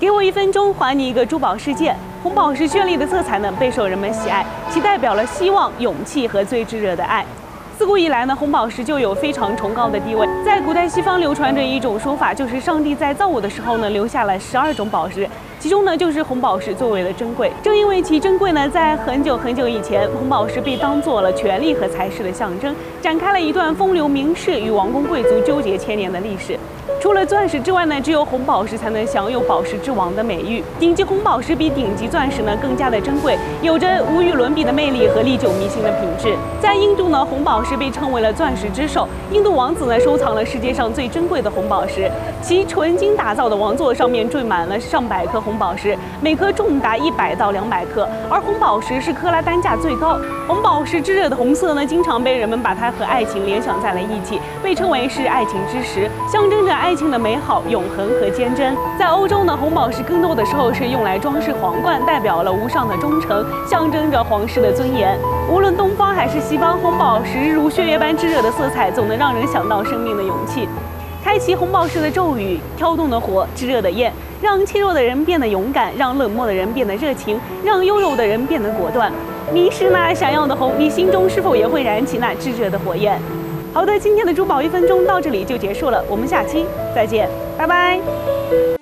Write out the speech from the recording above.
给我一分钟，还你一个珠宝世界。红宝石绚丽的色彩呢，备受人们喜爱，其代表了希望、勇气和最炙热的爱。自古以来呢，红宝石就有非常崇高的地位。在古代西方流传着一种说法，就是上帝在造我的时候呢，留下了十二种宝石，其中呢就是红宝石最为的珍贵。正因为其珍贵呢，在很久很久以前，红宝石被当做了权力和财势的象征，展开了一段风流名士与王公贵族纠结千年的历史。除了钻石之外呢，只有红宝石才能享有宝石之王的美誉。顶级红宝石比顶级钻石呢更加的珍贵，有着无与伦比的魅力和历久弥新的品质。在印度呢，红宝石被称为了钻石之首。印度王子呢收藏了世界上最珍贵的红宝石，其纯金打造的王座上面缀满了上百颗红宝石，每颗重达一百到两百克。而红宝石是克拉单价最高。红宝石炙热的红色呢，经常被人们把它和爱情联想在了一起，被称为是爱情之石，象征着爱。情的美好、永恒和坚贞，在欧洲呢，红宝石更多的时候是用来装饰皇冠，代表了无上的忠诚，象征着皇室的尊严。无论东方还是西方，红宝石如血液般炙热的色彩，总能让人想到生命的勇气。开启红宝石的咒语，跳动的火，炙热的焰，让怯弱的人变得勇敢，让冷漠的人变得热情，让优柔的人变得果断。你是那闪耀的红，你心中是否也会燃起那炙热的火焰？好的，今天的珠宝一分钟到这里就结束了，我们下期再见，拜拜。